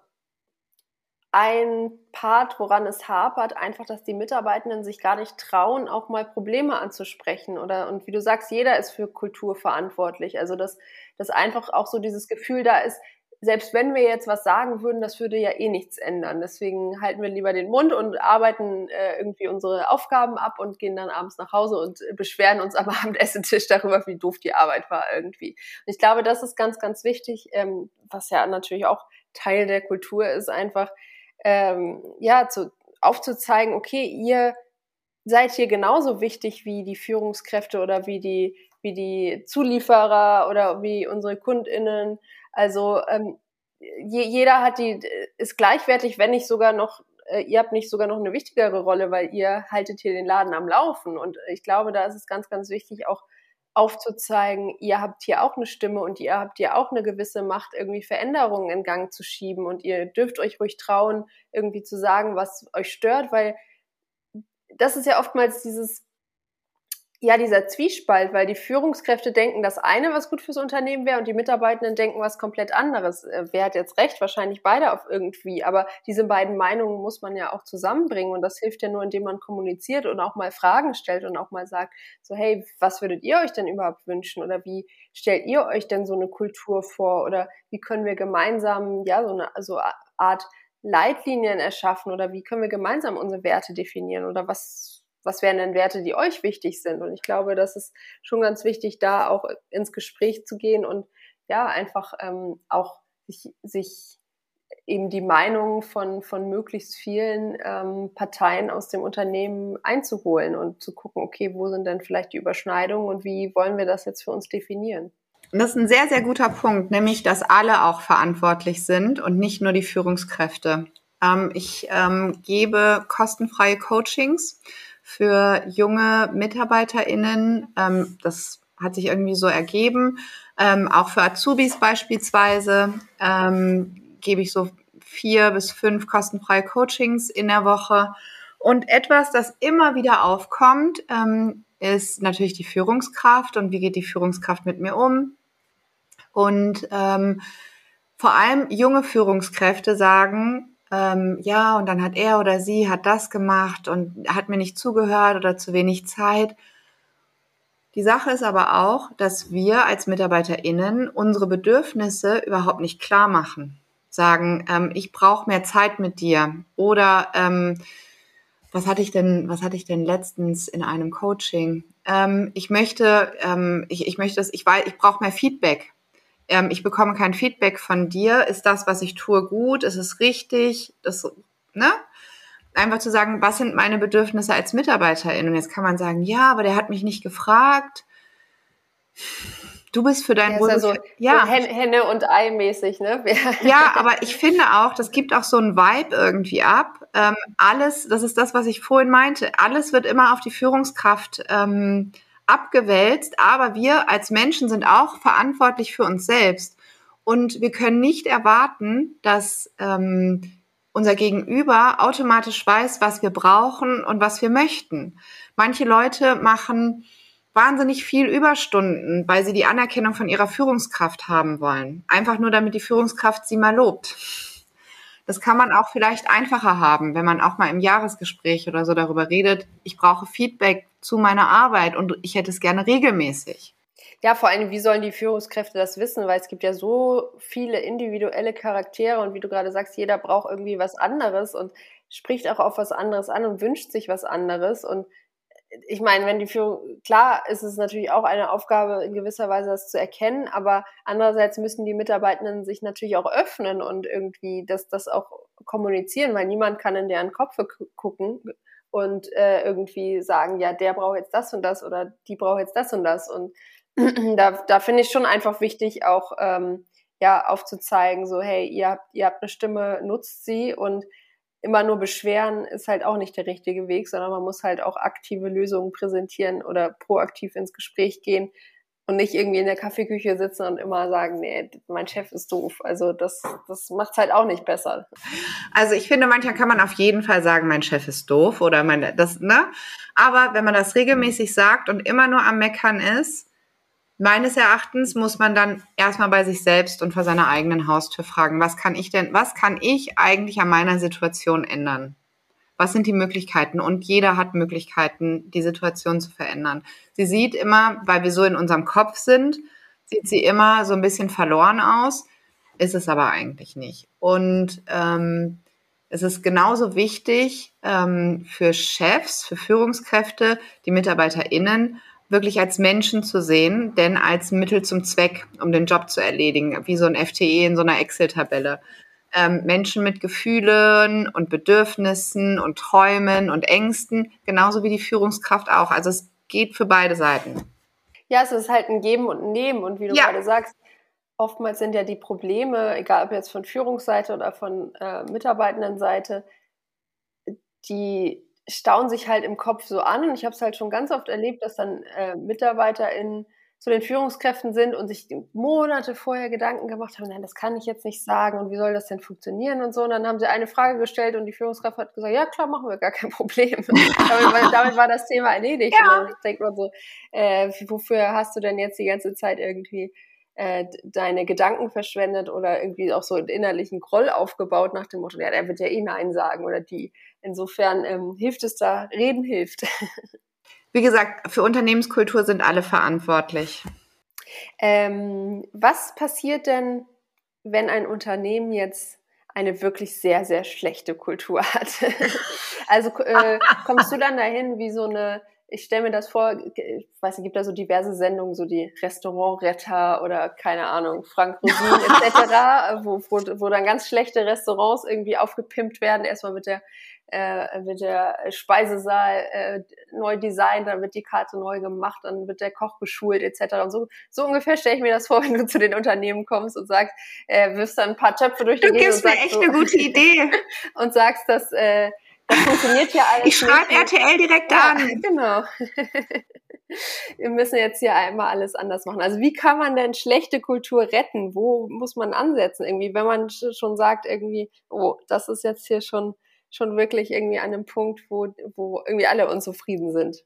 ein Part, woran es hapert, einfach, dass die Mitarbeitenden sich gar nicht trauen, auch mal Probleme anzusprechen. Oder und wie du sagst, jeder ist für Kultur verantwortlich. Also dass, dass einfach auch so dieses Gefühl da ist, selbst wenn wir jetzt was sagen würden, das würde ja eh nichts ändern. Deswegen halten wir lieber den Mund und arbeiten äh, irgendwie unsere Aufgaben ab und gehen dann abends nach Hause und beschweren uns am Abendessentisch darüber, wie doof die Arbeit war irgendwie. Und ich glaube, das ist ganz, ganz wichtig, ähm, was ja natürlich auch Teil der Kultur ist, einfach ähm, ja, zu, aufzuzeigen, okay, ihr seid hier genauso wichtig wie die Führungskräfte oder wie die, wie die Zulieferer oder wie unsere KundInnen. Also ähm, je, jeder hat die, ist gleichwertig, wenn nicht sogar noch, äh, ihr habt nicht sogar noch eine wichtigere Rolle, weil ihr haltet hier den Laden am Laufen. Und ich glaube, da ist es ganz, ganz wichtig, auch aufzuzeigen, ihr habt hier auch eine Stimme und ihr habt hier auch eine gewisse Macht, irgendwie Veränderungen in Gang zu schieben. Und ihr dürft euch ruhig trauen, irgendwie zu sagen, was euch stört, weil das ist ja oftmals dieses ja, dieser Zwiespalt, weil die Führungskräfte denken das eine, was gut fürs Unternehmen wäre, und die Mitarbeitenden denken was komplett anderes. Äh, wer hat jetzt recht? Wahrscheinlich beide auf irgendwie. Aber diese beiden Meinungen muss man ja auch zusammenbringen. Und das hilft ja nur, indem man kommuniziert und auch mal Fragen stellt und auch mal sagt, so, hey, was würdet ihr euch denn überhaupt wünschen? Oder wie stellt ihr euch denn so eine Kultur vor? Oder wie können wir gemeinsam, ja, so eine so Art Leitlinien erschaffen? Oder wie können wir gemeinsam unsere Werte definieren? Oder was was wären denn Werte, die euch wichtig sind? Und ich glaube, das ist schon ganz wichtig, da auch ins Gespräch zu gehen und ja, einfach ähm, auch sich, sich eben die Meinung von, von möglichst vielen ähm, Parteien aus dem Unternehmen einzuholen und zu gucken, okay, wo sind denn vielleicht die Überschneidungen und wie wollen wir das jetzt für uns definieren? Und das ist ein sehr, sehr guter Punkt, nämlich, dass alle auch verantwortlich sind und nicht nur die Führungskräfte. Ähm, ich ähm, gebe kostenfreie Coachings für junge MitarbeiterInnen. Ähm, das hat sich irgendwie so ergeben. Ähm, auch für Azubis beispielsweise ähm, gebe ich so vier bis fünf kostenfreie Coachings in der Woche. Und etwas, das immer wieder aufkommt, ähm, ist natürlich die Führungskraft und wie geht die Führungskraft mit mir um. Und ähm, vor allem junge Führungskräfte sagen, ähm, ja, und dann hat er oder sie hat das gemacht und hat mir nicht zugehört oder zu wenig Zeit. Die Sache ist aber auch, dass wir als MitarbeiterInnen unsere Bedürfnisse überhaupt nicht klar machen. Sagen, ähm, ich brauche mehr Zeit mit dir. Oder ähm, was hatte ich denn, was hatte ich denn letztens in einem Coaching? Ähm, ich möchte, ähm, ich, ich möchte das, ich weiß, ich brauche mehr Feedback ähm, ich bekomme kein Feedback von dir, ist das, was ich tue, gut, ist es richtig, das, ne? einfach zu sagen, was sind meine Bedürfnisse als Mitarbeiterin? Und jetzt kann man sagen, ja, aber der hat mich nicht gefragt. Du bist für dein ja, so, ja. So Henne und Ei mäßig, ne? ja, aber ich finde auch, das gibt auch so ein Vibe irgendwie ab. Ähm, alles, das ist das, was ich vorhin meinte. Alles wird immer auf die Führungskraft ähm, abgewälzt, aber wir als Menschen sind auch verantwortlich für uns selbst. Und wir können nicht erwarten, dass ähm, unser Gegenüber automatisch weiß, was wir brauchen und was wir möchten. Manche Leute machen wahnsinnig viel Überstunden, weil sie die Anerkennung von ihrer Führungskraft haben wollen. Einfach nur, damit die Führungskraft sie mal lobt. Das kann man auch vielleicht einfacher haben, wenn man auch mal im Jahresgespräch oder so darüber redet, ich brauche Feedback zu meiner Arbeit und ich hätte es gerne regelmäßig. Ja, vor allem, wie sollen die Führungskräfte das wissen? Weil es gibt ja so viele individuelle Charaktere und wie du gerade sagst, jeder braucht irgendwie was anderes und spricht auch auf was anderes an und wünscht sich was anderes. Und ich meine, wenn die Führung, klar ist es natürlich auch eine Aufgabe in gewisser Weise, das zu erkennen, aber andererseits müssen die Mitarbeitenden sich natürlich auch öffnen und irgendwie das, das auch kommunizieren, weil niemand kann in deren Kopf gucken und äh, irgendwie sagen, ja, der braucht jetzt das und das oder die braucht jetzt das und das. Und da, da finde ich schon einfach wichtig, auch ähm, ja, aufzuzeigen, so, hey, ihr habt, ihr habt eine Stimme, nutzt sie und immer nur beschweren ist halt auch nicht der richtige Weg, sondern man muss halt auch aktive Lösungen präsentieren oder proaktiv ins Gespräch gehen und nicht irgendwie in der Kaffeeküche sitzen und immer sagen, nee, mein Chef ist doof. Also das, das macht es halt auch nicht besser. Also ich finde, manchmal kann man auf jeden Fall sagen, mein Chef ist doof oder mein, das, ne? Aber wenn man das regelmäßig sagt und immer nur am Meckern ist, Meines Erachtens muss man dann erstmal bei sich selbst und vor seiner eigenen Haustür fragen, was kann ich denn, was kann ich eigentlich an meiner Situation ändern? Was sind die Möglichkeiten? Und jeder hat Möglichkeiten, die Situation zu verändern. Sie sieht immer, weil wir so in unserem Kopf sind, sieht sie immer so ein bisschen verloren aus, ist es aber eigentlich nicht. Und ähm, es ist genauso wichtig ähm, für Chefs, für Führungskräfte, die MitarbeiterInnen, wirklich als Menschen zu sehen, denn als Mittel zum Zweck, um den Job zu erledigen, wie so ein FTE in so einer Excel-Tabelle. Ähm, Menschen mit Gefühlen und Bedürfnissen und Träumen und Ängsten, genauso wie die Führungskraft auch. Also es geht für beide Seiten. Ja, es ist halt ein Geben und ein Nehmen. Und wie du ja. gerade sagst, oftmals sind ja die Probleme, egal ob jetzt von Führungsseite oder von äh, Mitarbeitendenseite, die stauen sich halt im Kopf so an. Und ich habe es halt schon ganz oft erlebt, dass dann äh, Mitarbeiter in zu den Führungskräften sind und sich Monate vorher Gedanken gemacht haben, nein, das kann ich jetzt nicht sagen und wie soll das denn funktionieren und so. Und dann haben sie eine Frage gestellt und die Führungskraft hat gesagt, ja klar, machen wir gar kein Problem. damit, war, damit, war das Thema erledigt. Ja. Und dann denkt man so, äh, wofür hast du denn jetzt die ganze Zeit irgendwie äh, deine Gedanken verschwendet oder irgendwie auch so einen innerlichen Groll aufgebaut nach dem Motto, ja, der wird ja eh Nein sagen oder die. Insofern ähm, hilft es da, reden hilft. Wie gesagt, für Unternehmenskultur sind alle verantwortlich. Ähm, was passiert denn, wenn ein Unternehmen jetzt eine wirklich sehr, sehr schlechte Kultur hat? also äh, kommst du dann dahin wie so eine ich stelle mir das vor, ich weiß nicht, gibt da so diverse Sendungen, so die Restaurantretter oder keine Ahnung, Frank Rosin etc., wo, wo, wo dann ganz schlechte Restaurants irgendwie aufgepimpt werden. Erstmal wird der, äh, wird der Speisesaal äh, neu designt, dann wird die Karte neu gemacht, dann wird der Koch geschult etc. Und so, so ungefähr stelle ich mir das vor, wenn du zu den Unternehmen kommst und sagst, äh, wirfst dann ein paar Töpfe durch die. Du gibst mir echt so, eine gute Idee. und sagst, dass äh, das funktioniert ja alles. Ich schreibe RTL direkt ja, an. Genau. Wir müssen jetzt hier einmal alles anders machen. Also wie kann man denn schlechte Kultur retten? Wo muss man ansetzen? Irgendwie, wenn man schon sagt, irgendwie, oh, das ist jetzt hier schon, schon wirklich irgendwie an einem Punkt, wo, wo irgendwie alle unzufrieden sind.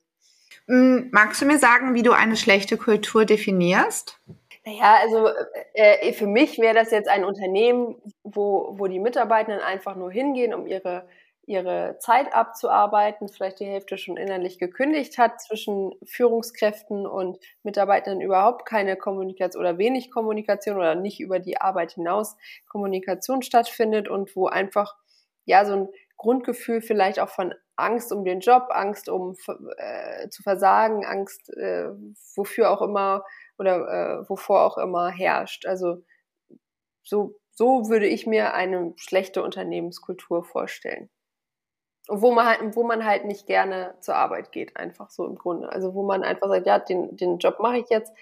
Mm, magst du mir sagen, wie du eine schlechte Kultur definierst? Naja, also äh, für mich wäre das jetzt ein Unternehmen, wo, wo die Mitarbeitenden einfach nur hingehen, um ihre ihre Zeit abzuarbeiten, vielleicht die Hälfte schon innerlich gekündigt hat, zwischen Führungskräften und Mitarbeitern überhaupt keine Kommunikation oder wenig Kommunikation oder nicht über die Arbeit hinaus Kommunikation stattfindet und wo einfach ja so ein Grundgefühl vielleicht auch von Angst um den Job, Angst um äh, zu versagen, Angst äh, wofür auch immer oder äh, wovor auch immer herrscht. Also so, so würde ich mir eine schlechte Unternehmenskultur vorstellen. wo man halt, wo man halt nicht gerne zur Arbeit geht, einfach so im Grunde. Also wo man einfach sagt, ja, den, den Job mache ich jetzt,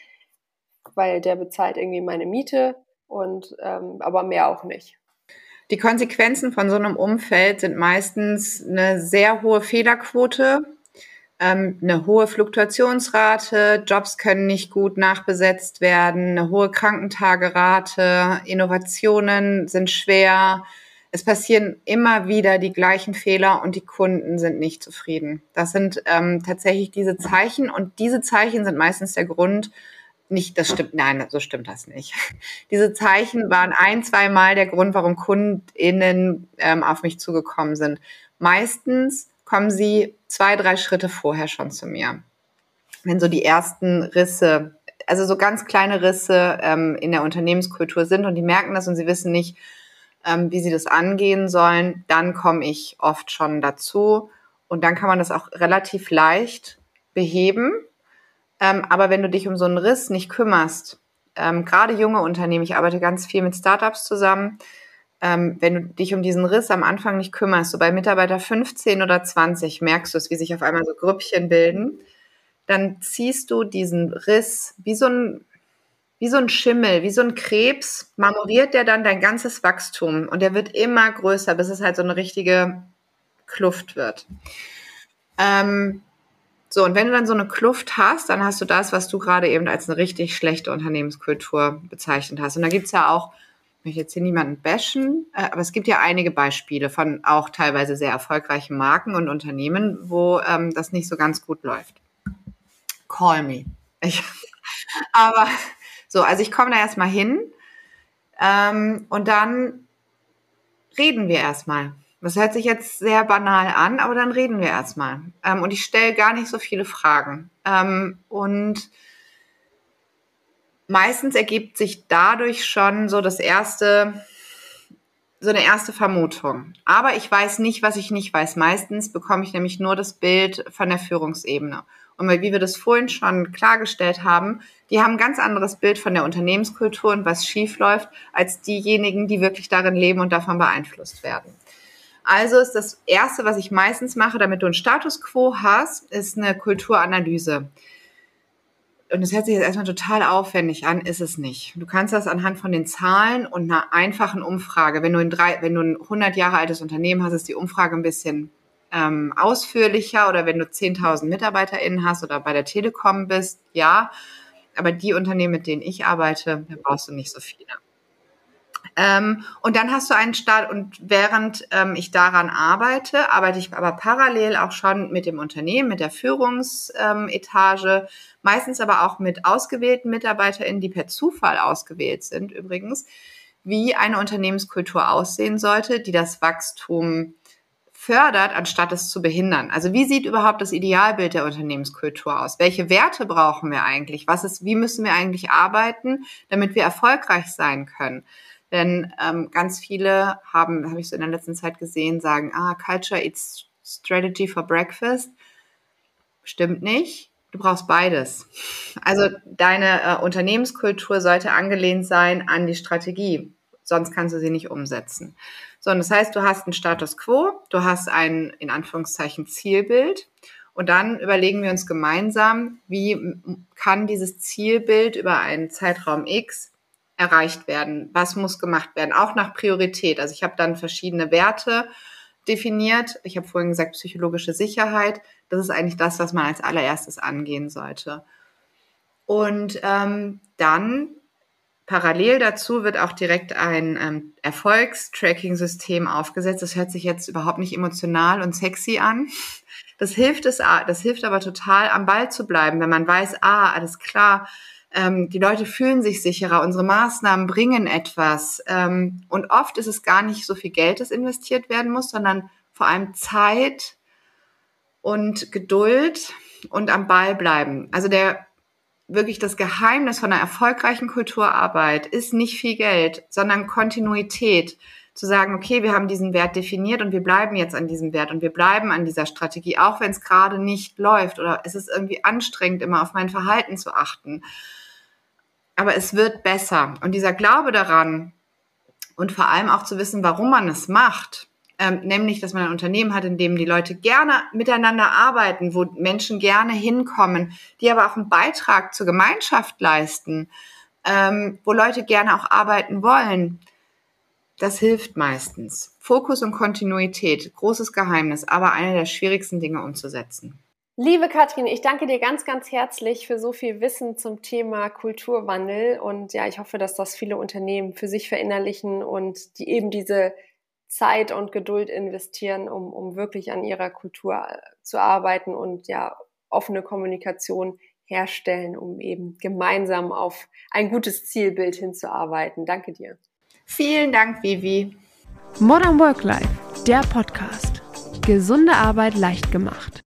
weil der bezahlt irgendwie meine Miete und ähm, aber mehr auch nicht. Die Konsequenzen von so einem Umfeld sind meistens eine sehr hohe Fehlerquote, ähm, eine hohe Fluktuationsrate, Jobs können nicht gut nachbesetzt werden, eine hohe Krankentagerate, Innovationen sind schwer, es passieren immer wieder die gleichen Fehler und die Kunden sind nicht zufrieden. Das sind ähm, tatsächlich diese Zeichen und diese Zeichen sind meistens der Grund, nicht, das stimmt, nein, so stimmt das nicht. Diese Zeichen waren ein, zwei Mal der Grund, warum KundInnen ähm, auf mich zugekommen sind. Meistens kommen sie zwei, drei Schritte vorher schon zu mir. Wenn so die ersten Risse, also so ganz kleine Risse ähm, in der Unternehmenskultur sind und die merken das und sie wissen nicht, ähm, wie sie das angehen sollen, dann komme ich oft schon dazu. Und dann kann man das auch relativ leicht beheben. Ähm, aber wenn du dich um so einen Riss nicht kümmerst, ähm, gerade junge Unternehmen, ich arbeite ganz viel mit Startups zusammen, ähm, wenn du dich um diesen Riss am Anfang nicht kümmerst, so bei Mitarbeiter 15 oder 20 merkst du es, wie sich auf einmal so Grüppchen bilden, dann ziehst du diesen Riss wie so ein wie so ein Schimmel, wie so ein Krebs, marmoriert der dann dein ganzes Wachstum und der wird immer größer, bis es halt so eine richtige Kluft wird. Ähm, so, und wenn du dann so eine Kluft hast, dann hast du das, was du gerade eben als eine richtig schlechte Unternehmenskultur bezeichnet hast. Und da gibt's ja auch, ich möchte jetzt hier niemanden bashen, äh, aber es gibt ja einige Beispiele von auch teilweise sehr erfolgreichen Marken und Unternehmen, wo ähm, das nicht so ganz gut läuft. Call me. Ich, aber so, also ich komme da erstmal hin ähm, und dann reden wir erstmal. Das hört sich jetzt sehr banal an, aber dann reden wir erstmal. Ähm, und ich stelle gar nicht so viele Fragen. Ähm, und meistens ergibt sich dadurch schon so das erste, so eine erste Vermutung. Aber ich weiß nicht, was ich nicht weiß. Meistens bekomme ich nämlich nur das Bild von der Führungsebene. Und wie wir das vorhin schon klargestellt haben, die haben ein ganz anderes Bild von der Unternehmenskultur und was schief läuft, als diejenigen, die wirklich darin leben und davon beeinflusst werden. Also ist das Erste, was ich meistens mache, damit du einen Status quo hast, ist eine Kulturanalyse. Und das hört sich jetzt erstmal total aufwendig an, ist es nicht. Du kannst das anhand von den Zahlen und einer einfachen Umfrage, wenn du, in drei, wenn du ein 100 Jahre altes Unternehmen hast, ist die Umfrage ein bisschen ähm, ausführlicher oder wenn du 10.000 MitarbeiterInnen hast oder bei der Telekom bist, ja. Aber die Unternehmen, mit denen ich arbeite, da brauchst du nicht so viele. Ähm, und dann hast du einen Start und während ähm, ich daran arbeite, arbeite ich aber parallel auch schon mit dem Unternehmen, mit der Führungsetage, meistens aber auch mit ausgewählten MitarbeiterInnen, die per Zufall ausgewählt sind übrigens, wie eine Unternehmenskultur aussehen sollte, die das Wachstum fördert, anstatt es zu behindern. Also wie sieht überhaupt das Idealbild der Unternehmenskultur aus? Welche Werte brauchen wir eigentlich? Was ist, wie müssen wir eigentlich arbeiten, damit wir erfolgreich sein können? Denn ähm, ganz viele haben, habe ich so in der letzten Zeit gesehen, sagen, ah, Culture eats Strategy for Breakfast. Stimmt nicht. Du brauchst beides. Also deine äh, Unternehmenskultur sollte angelehnt sein an die Strategie. Sonst kannst du sie nicht umsetzen. So, und das heißt, du hast einen Status quo, du hast ein, in Anführungszeichen, Zielbild. Und dann überlegen wir uns gemeinsam, wie kann dieses Zielbild über einen Zeitraum X erreicht werden? Was muss gemacht werden? Auch nach Priorität. Also ich habe dann verschiedene Werte definiert. Ich habe vorhin gesagt, psychologische Sicherheit. Das ist eigentlich das, was man als allererstes angehen sollte. Und ähm, dann Parallel dazu wird auch direkt ein ähm, Erfolgstracking-System aufgesetzt. Das hört sich jetzt überhaupt nicht emotional und sexy an. Das hilft es, das hilft aber total, am Ball zu bleiben, wenn man weiß, ah, alles klar, ähm, die Leute fühlen sich sicherer, unsere Maßnahmen bringen etwas. Ähm, und oft ist es gar nicht so viel Geld, das investiert werden muss, sondern vor allem Zeit und Geduld und am Ball bleiben. Also der wirklich das Geheimnis von einer erfolgreichen Kulturarbeit ist nicht viel Geld, sondern Kontinuität. Zu sagen, okay, wir haben diesen Wert definiert und wir bleiben jetzt an diesem Wert und wir bleiben an dieser Strategie, auch wenn es gerade nicht läuft oder es ist irgendwie anstrengend, immer auf mein Verhalten zu achten. Aber es wird besser. Und dieser Glaube daran und vor allem auch zu wissen, warum man es macht, ähm, nämlich, dass man ein Unternehmen hat, in dem die Leute gerne miteinander arbeiten, wo Menschen gerne hinkommen, die aber auch einen Beitrag zur Gemeinschaft leisten, ähm, wo Leute gerne auch arbeiten wollen. Das hilft meistens. Fokus und Kontinuität, großes Geheimnis, aber eine der schwierigsten Dinge umzusetzen. Liebe Katrin, ich danke dir ganz, ganz herzlich für so viel Wissen zum Thema Kulturwandel und ja, ich hoffe, dass das viele Unternehmen für sich verinnerlichen und die eben diese Zeit und Geduld investieren, um, um wirklich an ihrer Kultur zu arbeiten und ja, offene Kommunikation herstellen, um eben gemeinsam auf ein gutes Zielbild hinzuarbeiten. Danke dir. Vielen Dank, Vivi. Modern Work Life, der Podcast. Gesunde Arbeit leicht gemacht.